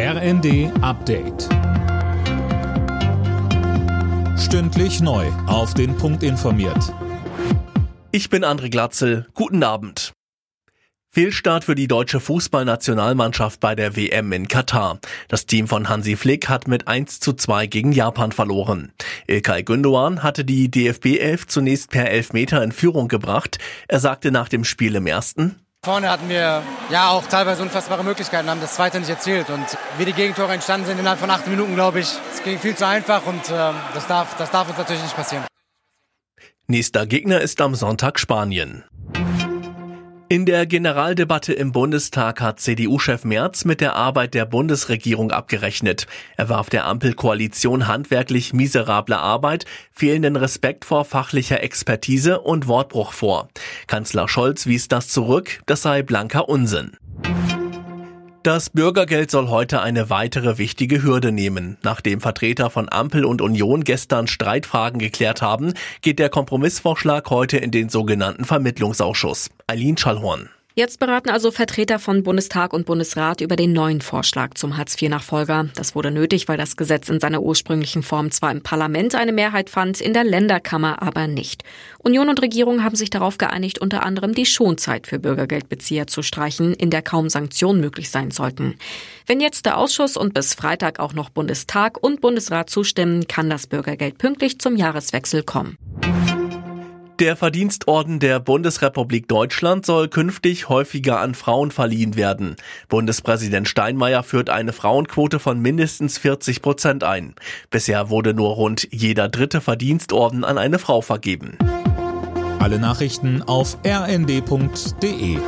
RND Update. Stündlich neu. Auf den Punkt informiert. Ich bin André Glatzel. Guten Abend. Fehlstart für die deutsche Fußballnationalmannschaft bei der WM in Katar. Das Team von Hansi Flick hat mit 1 zu 2 gegen Japan verloren. Ilkay Gündoğan hatte die DFB 11 zunächst per Elfmeter in Führung gebracht. Er sagte nach dem Spiel im ersten, Vorne hatten wir ja auch teilweise unfassbare Möglichkeiten, haben das zweite nicht erzielt. Und wie die Gegentore entstanden sind innerhalb von acht Minuten, glaube ich, es ging viel zu einfach und äh, das, darf, das darf uns natürlich nicht passieren. Nächster Gegner ist am Sonntag Spanien. In der Generaldebatte im Bundestag hat CDU-Chef Merz mit der Arbeit der Bundesregierung abgerechnet. Er warf der Ampelkoalition handwerklich miserable Arbeit, fehlenden Respekt vor fachlicher Expertise und Wortbruch vor. Kanzler Scholz wies das zurück, das sei blanker Unsinn. Das Bürgergeld soll heute eine weitere wichtige Hürde nehmen. Nachdem Vertreter von Ampel und Union gestern Streitfragen geklärt haben, geht der Kompromissvorschlag heute in den sogenannten Vermittlungsausschuss. Eileen Schallhorn. Jetzt beraten also Vertreter von Bundestag und Bundesrat über den neuen Vorschlag zum Hartz-IV-Nachfolger. Das wurde nötig, weil das Gesetz in seiner ursprünglichen Form zwar im Parlament eine Mehrheit fand, in der Länderkammer aber nicht. Union und Regierung haben sich darauf geeinigt, unter anderem die Schonzeit für Bürgergeldbezieher zu streichen, in der kaum Sanktionen möglich sein sollten. Wenn jetzt der Ausschuss und bis Freitag auch noch Bundestag und Bundesrat zustimmen, kann das Bürgergeld pünktlich zum Jahreswechsel kommen. Der Verdienstorden der Bundesrepublik Deutschland soll künftig häufiger an Frauen verliehen werden. Bundespräsident Steinmeier führt eine Frauenquote von mindestens 40 Prozent ein. Bisher wurde nur rund jeder dritte Verdienstorden an eine Frau vergeben. Alle Nachrichten auf rnd.de